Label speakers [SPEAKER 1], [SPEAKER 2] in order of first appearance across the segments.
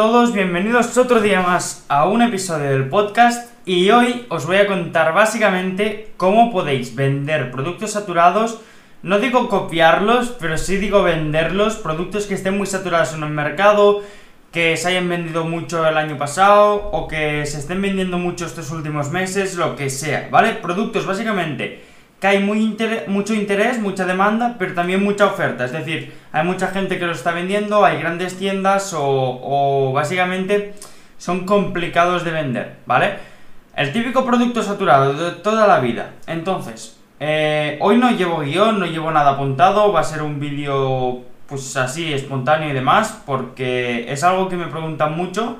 [SPEAKER 1] todos, bienvenidos otro día más a un episodio del podcast y hoy os voy a contar básicamente cómo podéis vender productos saturados, no digo copiarlos, pero sí digo venderlos, productos que estén muy saturados en el mercado, que se hayan vendido mucho el año pasado o que se estén vendiendo mucho estos últimos meses, lo que sea, ¿vale? Productos básicamente que hay mucho interés, mucha demanda, pero también mucha oferta. Es decir, hay mucha gente que lo está vendiendo, hay grandes tiendas o, básicamente son complicados de vender, ¿vale? El típico producto saturado de toda la vida. Entonces, eh, hoy no llevo guion, no llevo nada apuntado, va a ser un vídeo pues así, espontáneo y demás, porque es algo que me preguntan mucho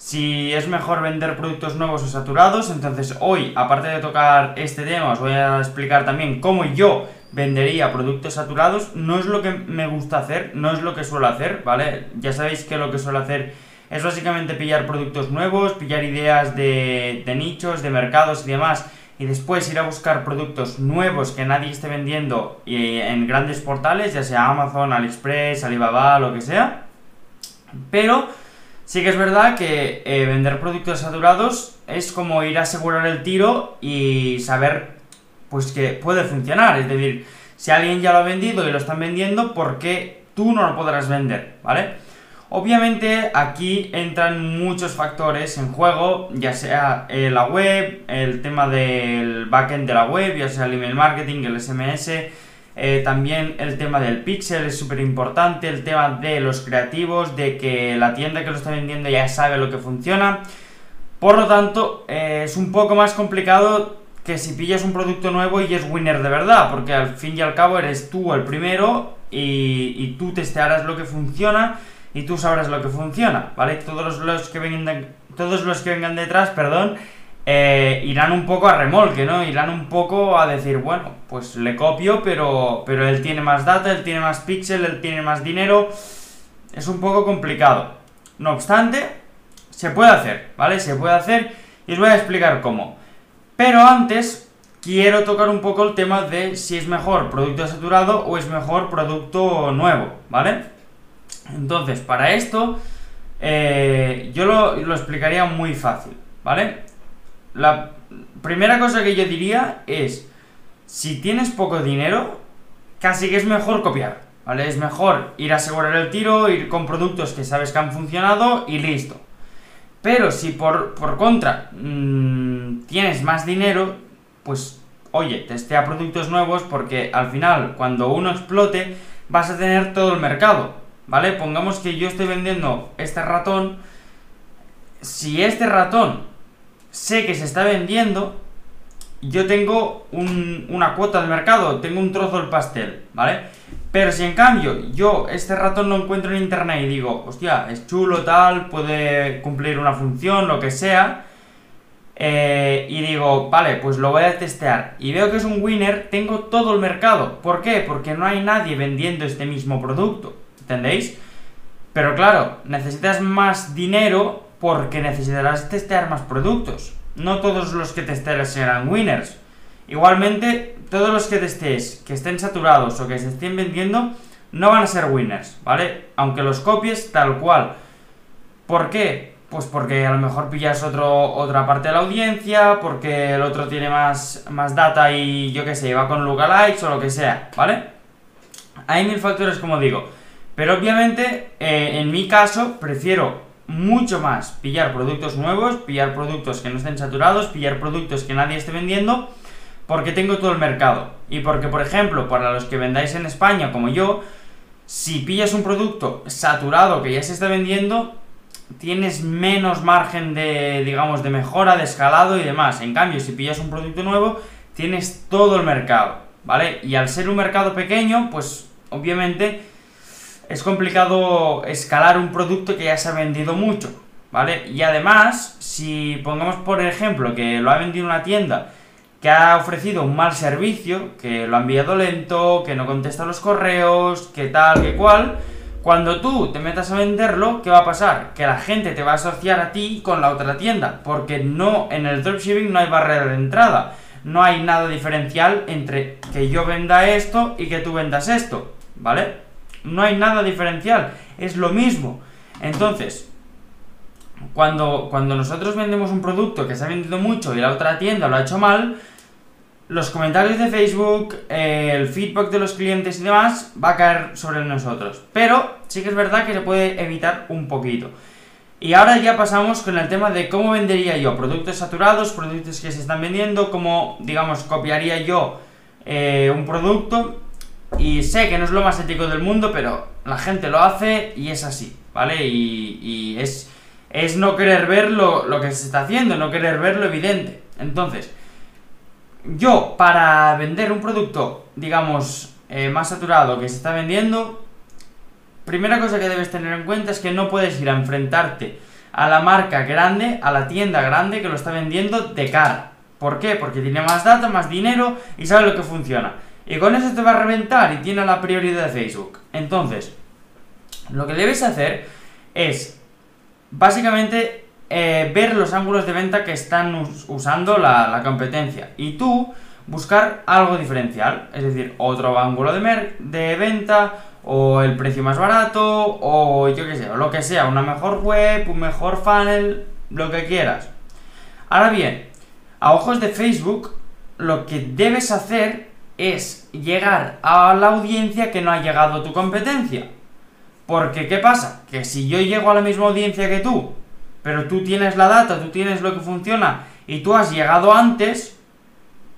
[SPEAKER 1] si es mejor vender productos nuevos o saturados. Entonces hoy, aparte de tocar este tema, os voy a explicar también cómo yo vendería productos saturados. No es lo que me gusta hacer, no es lo que suelo hacer, ¿vale? Ya sabéis que lo que suelo hacer es básicamente pillar productos nuevos, pillar ideas de, nichos, de mercados y demás. Y después ir a buscar productos nuevos que nadie esté vendiendo en grandes portales, ya sea Amazon, AliExpress, Alibaba, lo que sea. Pero Sí que es verdad que eh, vender productos saturados es como ir a asegurar el tiro y saber pues que puede funcionar. Es decir, si alguien ya lo ha vendido y lo están vendiendo, ¿por qué tú no lo podrás vender? ¿Vale? Obviamente aquí entran muchos factores en juego, ya sea eh, la web, el tema del backend de la web, ya sea el email marketing, el SMS, eh, también el tema del pixel es súper importante, el tema de los creativos, de que la tienda que lo está vendiendo ya sabe lo que funciona. Por lo tanto, eh, es un poco más complicado que si pillas un producto nuevo y es winner de verdad, porque al fin y al cabo eres tú el primero y, y tú testearás lo que funciona y tú sabrás lo que funciona, ¿vale? Todos los, que vengan, todos los que vengan detrás, perdón, eh, irán un poco a remolque, ¿no? Irán un poco a decir, bueno, pues le copio, pero, pero él tiene más data, él tiene más píxel, él tiene más dinero. Es un poco complicado. No obstante, se puede hacer, ¿vale? Se puede hacer y os voy a explicar cómo. Pero antes, quiero tocar un poco el tema de si es mejor producto saturado o es mejor producto nuevo, ¿vale? Entonces, para esto, eh, yo lo, lo explicaría muy fácil, ¿vale? La primera cosa que yo diría es, si tienes poco dinero, casi que es mejor copiar, ¿vale? Es mejor ir a asegurar el tiro, ir con productos que sabes que han funcionado y listo. Pero si por, contra mm, tienes más dinero, pues oye, testea productos nuevos porque al final cuando uno explote vas a tener todo el mercado, ¿vale? Pongamos que yo estoy vendiendo este ratón, si este ratón sé que se está vendiendo, yo tengo una cuota de mercado, tengo un trozo del pastel, ¿vale? Pero si en cambio yo este ratón lo encuentro en internet y digo, hostia, es chulo, tal, puede cumplir una función, lo que sea, eh, y digo, vale, pues lo voy a testear, y veo que es un winner, tengo todo el mercado. ¿Por qué? Porque no hay nadie vendiendo este mismo producto, ¿entendéis? Pero claro, necesitas más dinero porque necesitarás testear más productos. No todos los que testees serán winners. Igualmente, todos los que testes que estén saturados o que se estén vendiendo no van a ser winners, ¿vale? Aunque los copies tal cual. ¿Por qué? Pues porque a lo mejor pillas otro, otra parte de la audiencia, porque el otro tiene más, más data y yo qué sé, va con lookalikes o lo que sea, ¿vale? Hay mil factores como digo. Pero obviamente, eh, en mi caso, prefiero mucho más pillar productos nuevos, pillar productos que no estén saturados, pillar productos que nadie esté vendiendo, porque tengo todo el mercado. Y porque, por ejemplo, para los que vendáis en España como yo, si pillas un producto saturado que ya se está vendiendo, tienes menos margen de, digamos, de mejora, de escalado y demás. En cambio, si pillas un producto nuevo, tienes todo el mercado, ¿vale? Y al ser un mercado pequeño, pues obviamente es complicado escalar un producto que ya se ha vendido mucho, ¿vale? Y además, si pongamos por ejemplo que lo ha vendido una tienda que ha ofrecido un mal servicio, que lo ha enviado lento, que no contesta los correos, que tal, que cual, cuando tú te metas a venderlo, ¿qué va a pasar? Que la gente te va a asociar a ti con la otra tienda, porque no en el dropshipping no hay barrera de entrada, no hay nada diferencial entre que yo venda esto y que tú vendas esto, ¿vale? No hay nada diferencial, es lo mismo. Entonces, cuando, cuando nosotros vendemos un producto que se ha vendido mucho y la otra tienda lo ha hecho mal, los comentarios de Facebook, eh, el feedback de los clientes y demás va a caer sobre nosotros. Pero sí que es verdad que se puede evitar un poquito. Y ahora ya pasamos con el tema de cómo vendería yo productos saturados, productos que se están vendiendo, cómo, digamos, copiaría yo eh, un producto. Y sé que no es lo más ético del mundo, pero la gente lo hace y es así, ¿vale? Y, es, es no querer ver lo, que se está haciendo, no querer ver lo evidente. Entonces, yo para vender un producto, digamos, eh, más saturado que se está vendiendo, primera cosa que debes tener en cuenta es que no puedes ir a enfrentarte a la marca grande, a la tienda grande que lo está vendiendo de cara. ¿Por qué? Porque tiene más data, más dinero y sabe lo que funciona. Y con eso te va a reventar y tiene la prioridad de Facebook. Entonces, lo que debes hacer es básicamente eh, ver los ángulos de venta que están usando la, competencia. Y tú buscar algo diferencial, es decir, otro ángulo de, de venta, o el precio más barato, o yo qué sé, o lo que sea, una mejor web, un mejor funnel, lo que quieras. Ahora bien, a ojos de Facebook, lo que debes hacer es llegar a la audiencia que no ha llegado tu competencia. Porque, ¿qué pasa? Que si yo llego a la misma audiencia que tú, pero tú tienes la data, tú tienes lo que funciona, y tú has llegado antes,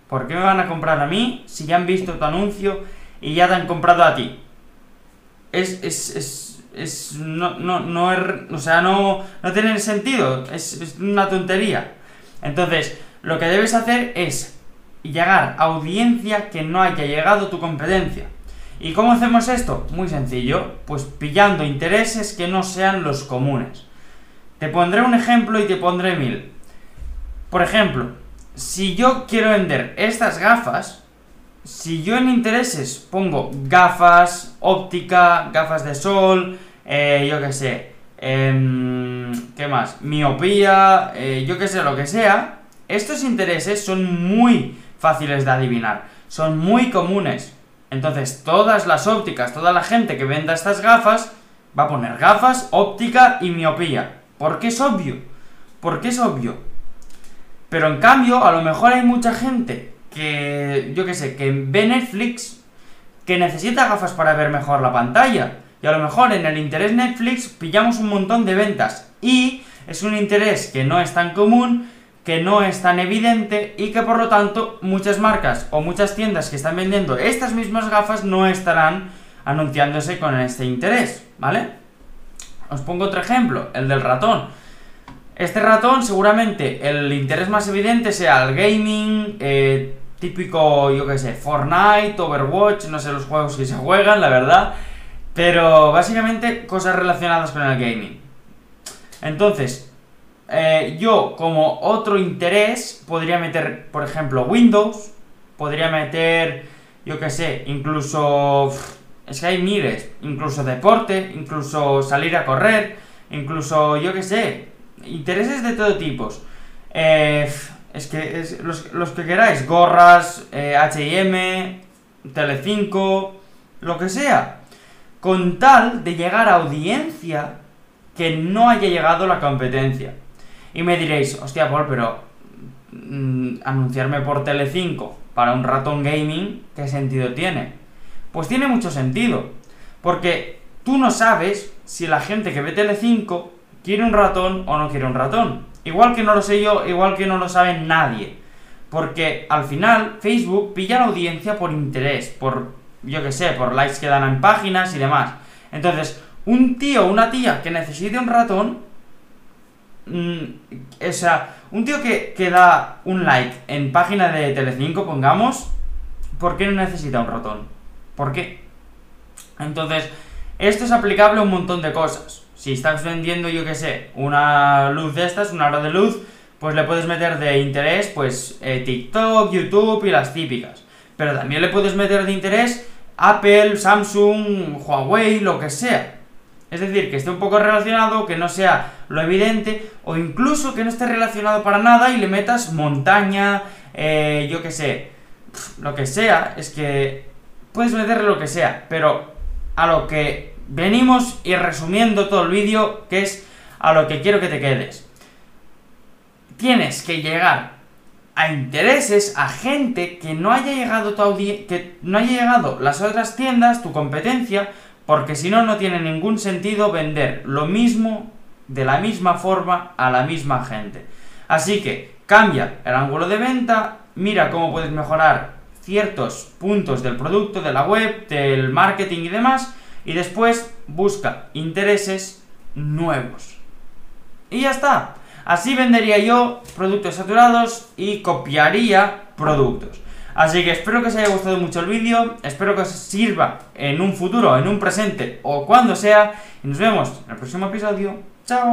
[SPEAKER 1] ¿por qué me van a comprar a mí si ya han visto tu anuncio y ya te han comprado a ti? es, es, es, es no, no, no, o sea, no, no tiene sentido, es, es una tontería. Entonces, lo que debes hacer es llegar a audiencia que no haya llegado tu competencia. ¿Y cómo hacemos esto? Muy sencillo, pues pillando intereses que no sean los comunes. Te pondré un ejemplo y te pondré mil. Por ejemplo, si yo quiero vender estas gafas, si yo en intereses pongo gafas, óptica, gafas de sol, eh, yo qué sé, em, ¿qué más? Miopía, eh, yo qué sé, lo que sea, estos intereses son muy fáciles de adivinar, son muy comunes. Entonces, todas las ópticas, toda la gente que venda estas gafas, va a poner gafas, óptica y miopía. Porque es obvio. Porque es obvio. Pero en cambio, a lo mejor hay mucha gente que, yo qué sé, que ve Netflix, que necesita gafas para ver mejor la pantalla. Y a lo mejor en el interés Netflix pillamos un montón de ventas. Y es un interés que no es tan común, que no es tan evidente y que por lo tanto muchas marcas o muchas tiendas que están vendiendo estas mismas gafas no estarán anunciándose con este interés, ¿vale? Os pongo otro ejemplo, el del ratón. Este ratón seguramente el interés más evidente sea el gaming, eh, típico, yo qué sé, Fortnite, Overwatch, no sé los juegos que se juegan, la verdad. Pero básicamente cosas relacionadas con el gaming. Entonces, eh, yo como otro interés podría meter, por ejemplo, Windows. Podría meter, yo qué sé, incluso... Es que hay miles. Incluso deporte, incluso salir a correr, incluso, yo qué sé, intereses de todo tipo. Eh, es que es, los, que queráis, gorras, HM, Telecinco, lo que sea. Con tal de llegar a audiencia que no haya llegado la competencia. Y me diréis, hostia, Paul, pero mm, anunciarme por Telecinco para un ratón gaming, ¿qué sentido tiene? Pues tiene mucho sentido. Porque tú no sabes si la gente que ve Telecinco quiere un ratón o no quiere un ratón. Igual que no lo sé yo, igual que no lo sabe nadie. Porque al final Facebook pilla la audiencia por interés, por, yo que sé, por likes que dan en páginas y demás. Entonces, un tío o una tía que necesite un ratón, mm, o sea, un tío que, que da un like en página de Telecinco, pongamos, ¿por qué no necesita un ratón? ¿Por qué? Entonces, esto es aplicable a un montón de cosas. Si estás vendiendo, yo qué sé, una luz de estas, una hora de luz, pues le puedes meter de interés, pues eh, TikTok, YouTube y las típicas. Pero también le puedes meter de interés Apple, Samsung, Huawei, lo que sea. Es decir, que esté un poco relacionado, que no sea lo evidente, o incluso que no esté relacionado para nada y le metas montaña, eh, yo qué sé, lo que sea, es que puedes meterle lo que sea, pero a lo que venimos y resumiendo todo el vídeo, que es a lo que quiero que te quedes. Tienes que llegar a intereses, a gente que no haya llegado tu que no haya llegado las otras tiendas, tu competencia, porque si no, no tiene ningún sentido vender lo mismo de la misma forma a la misma gente. Así que cambia el ángulo de venta, mira cómo puedes mejorar ciertos puntos del producto, de la web, del marketing y demás, y después busca intereses nuevos. Y ya está. Así vendería yo productos saturados y copiaría productos. Así que espero que os haya gustado mucho el vídeo, espero que os sirva en un futuro, en un presente o cuando sea. Y nos vemos en el próximo episodio. ¡Chao!